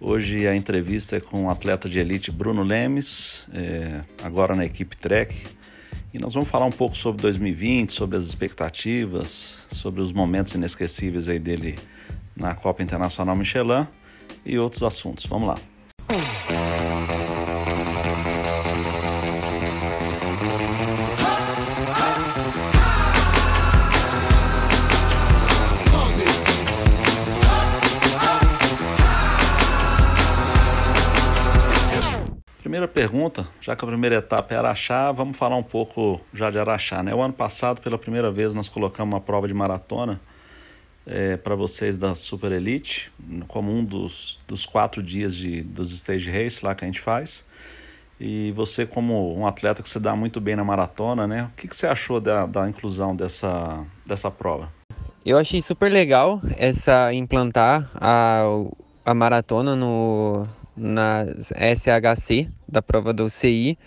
Hoje a entrevista é com o atleta de elite Bruno Lemes, é, agora na equipe Trek. E nós vamos falar um pouco sobre 2020, sobre as expectativas, sobre os momentos inesquecíveis aí dele na Copa Internacional Michelin e outros assuntos. Vamos lá. Primeira pergunta, já que a primeira etapa é Araxá, vamos falar um pouco já de Araxá. Né? O ano passado, pela primeira vez, nós colocamos uma prova de maratona é, para vocês da Super Elite, como um dos, dos quatro dias de, dos stage race lá que a gente faz. E você, como um atleta que se dá muito bem na maratona, né? O que, que você achou da, da inclusão dessa, dessa prova? Eu achei super legal essa implantar a, a maratona no, na SHC, da prova do CI,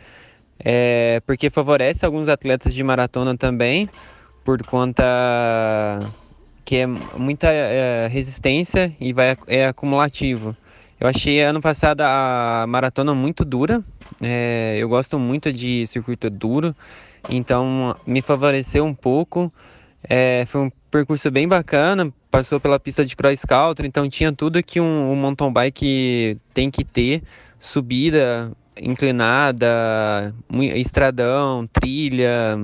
é, porque favorece alguns atletas de maratona também, por conta que é muita é, resistência e vai, é acumulativo. Eu achei ano passado a maratona muito dura, é, eu gosto muito de circuito duro, então me favoreceu um pouco. É, foi um percurso bem bacana, passou pela pista de cross country, então tinha tudo que um, um mountain bike tem que ter, subida inclinada, estradão, trilha,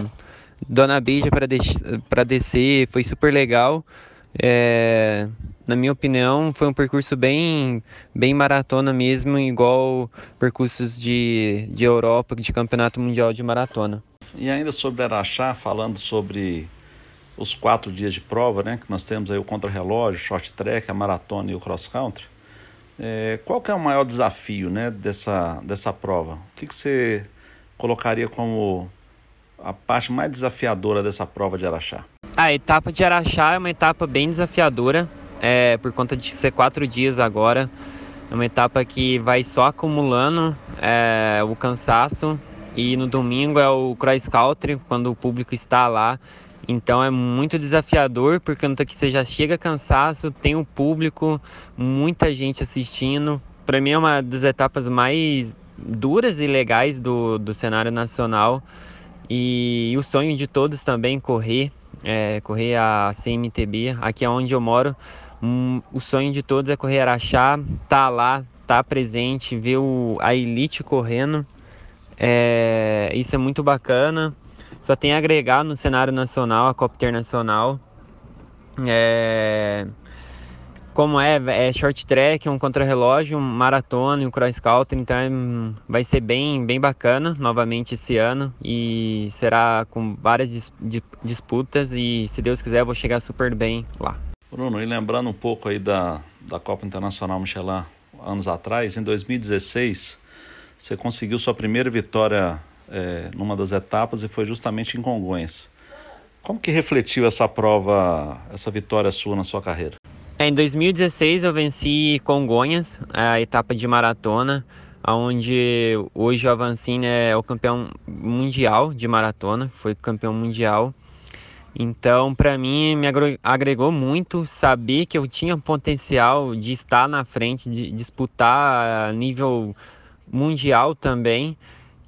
Dona Beija para des descer, foi super legal. É, na minha opinião, foi um percurso bem, bem maratona mesmo, igual percursos de, de Europa, de campeonato mundial de maratona. E ainda sobre Araxá, falando sobre os quatro dias de prova, né? Que nós temos aí o contrarrelógio, short track, a maratona e o cross country. É, qual que é o maior desafio, né, dessa, dessa prova? O que, que você colocaria como a parte mais desafiadora dessa prova de Araxá? A etapa de Araxá é uma etapa bem desafiadora, é, por conta de ser quatro dias agora. É uma etapa que vai só acumulando é, o cansaço e no domingo é o cross country, quando o público está lá então é muito desafiador, porque no você já chega cansaço, tem o um público, muita gente assistindo. Para mim é uma das etapas mais duras e legais do, do cenário nacional. E, e o sonho de todos também correr, é, correr a CMTB, aqui é onde eu moro. Um, o sonho de todos é correr Araxá, tá lá, tá presente, ver o, a elite correndo. É, isso é muito bacana só tem a agregar no cenário nacional, a Copa Internacional. É, como é, é short track, um contrarrelógio, um maratona e um cross country, então é, vai ser bem, bem bacana novamente esse ano e será com várias dis, disputas e se Deus quiser eu vou chegar super bem lá. Bruno, e lembrando um pouco aí da, da Copa Internacional Michelin anos atrás, em 2016, você conseguiu sua primeira vitória é, numa das etapas e foi justamente em Congonhas. Como que refletiu essa prova, essa vitória sua na sua carreira? É, em 2016 eu venci Congonhas, a etapa de maratona, onde hoje o Avancini é o campeão mundial de maratona, foi campeão mundial. Então, para mim, me agregou muito saber que eu tinha potencial de estar na frente, de disputar a nível mundial também.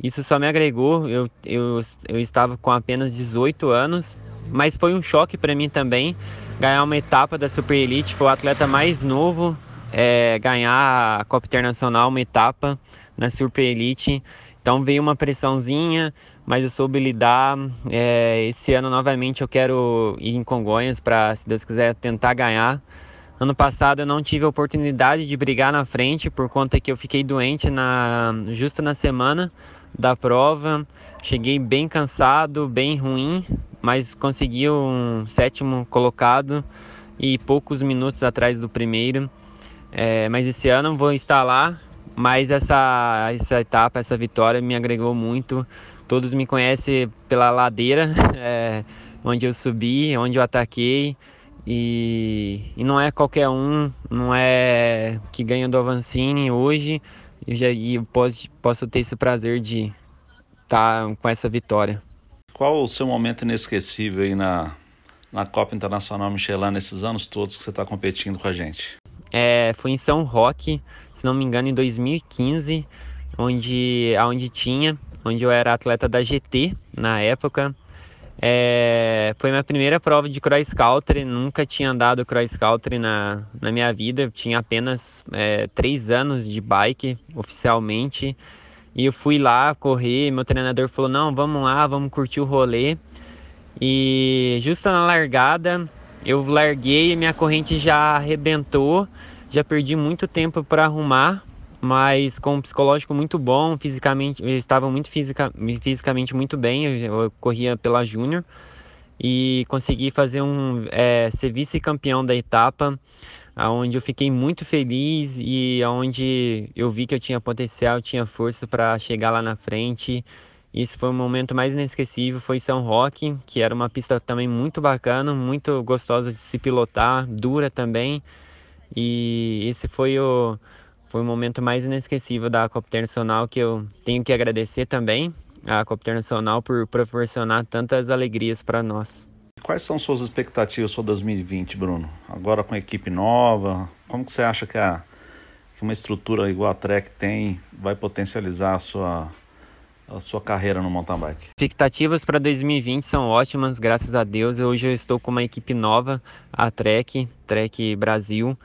Isso só me agregou. Eu, eu, eu estava com apenas 18 anos, mas foi um choque para mim também ganhar uma etapa da Super Elite. Foi o atleta mais novo é, ganhar a Copa Internacional, uma etapa na Super Elite. Então veio uma pressãozinha, mas eu soube lidar. É, esse ano novamente eu quero ir em Congonhas para, se Deus quiser, tentar ganhar. Ano passado eu não tive a oportunidade de brigar na frente por conta que eu fiquei doente na, justo na semana da prova. Cheguei bem cansado, bem ruim, mas consegui um sétimo colocado e poucos minutos atrás do primeiro. É, mas esse ano vou estar lá mas essa, essa etapa, essa vitória me agregou muito. Todos me conhecem pela ladeira, é, onde eu subi, onde eu ataquei. E, e, não é qualquer um, não é que ganha do Avancini hoje. Eu já eu posso, posso ter esse prazer de estar tá com essa vitória. Qual o seu momento inesquecível aí na, na Copa Internacional Michelin nesses anos todos que você está competindo com a gente? É, foi em São Roque, se não me engano, em 2015, onde, onde tinha, onde eu era atleta da GT na época. É, foi minha primeira prova de cross country, nunca tinha andado cross country na, na minha vida, eu tinha apenas é, três anos de bike oficialmente. E eu fui lá correr, meu treinador falou: Não, vamos lá, vamos curtir o rolê. E justo na largada, eu larguei, minha corrente já arrebentou, já perdi muito tempo para arrumar, mas com um psicológico muito bom, fisicamente, eu estava muito fisica, fisicamente muito bem, eu, eu corria pela Júnior e consegui fazer um é, ser vice-campeão da etapa, aonde eu fiquei muito feliz e aonde eu vi que eu tinha potencial, tinha força para chegar lá na frente isso foi o momento mais inesquecível, foi São Roque, que era uma pista também muito bacana, muito gostosa de se pilotar, dura também. E esse foi o, foi o momento mais inesquecível da Copa Internacional que eu tenho que agradecer também à Copa Internacional por proporcionar tantas alegrias para nós. Quais são suas expectativas para 2020, Bruno? Agora com a equipe nova, como que você acha que, a, que uma estrutura igual a Trek tem vai potencializar a sua a sua carreira no mountain bike? Expectativas para 2020 são ótimas, graças a Deus. Hoje eu estou com uma equipe nova, a Trek, Trek Brasil.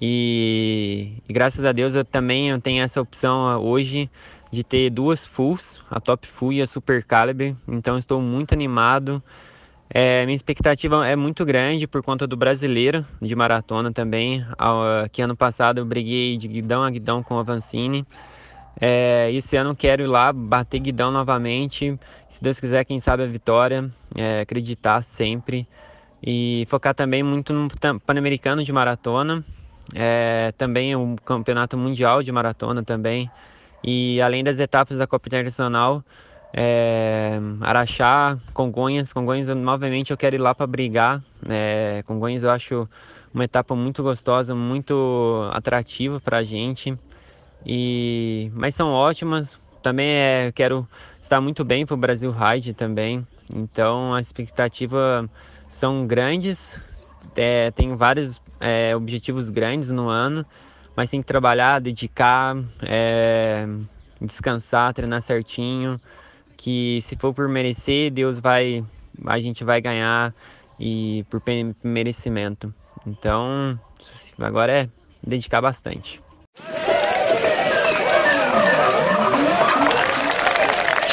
E, e graças a Deus eu também eu tenho essa opção ah, hoje de ter duas fulls, a Top Full e a Super Caliber. Então estou muito animado. É, minha expectativa é muito grande por conta do brasileiro de maratona também. Que ano passado eu briguei de guidão a guidão com a Vancini. É, esse ano quero ir lá bater guidão novamente. Se Deus quiser, quem sabe a vitória. É, acreditar sempre. E focar também muito no Pan-Americano de maratona. É, também um Campeonato Mundial de Maratona também. E além das etapas da Copa Internacional, é, Araxá, Congonhas. Congonhas, novamente, eu quero ir lá para brigar. É, Congonhas eu acho uma etapa muito gostosa, muito atrativa para a gente. E, mas são ótimas. Também é, quero estar muito bem para o Brasil Ride também. Então as expectativas são grandes. É, tenho vários é, objetivos grandes no ano, mas tem que trabalhar, dedicar, é, descansar, treinar certinho. Que se for por merecer, Deus vai, a gente vai ganhar e por merecimento. Então agora é dedicar bastante.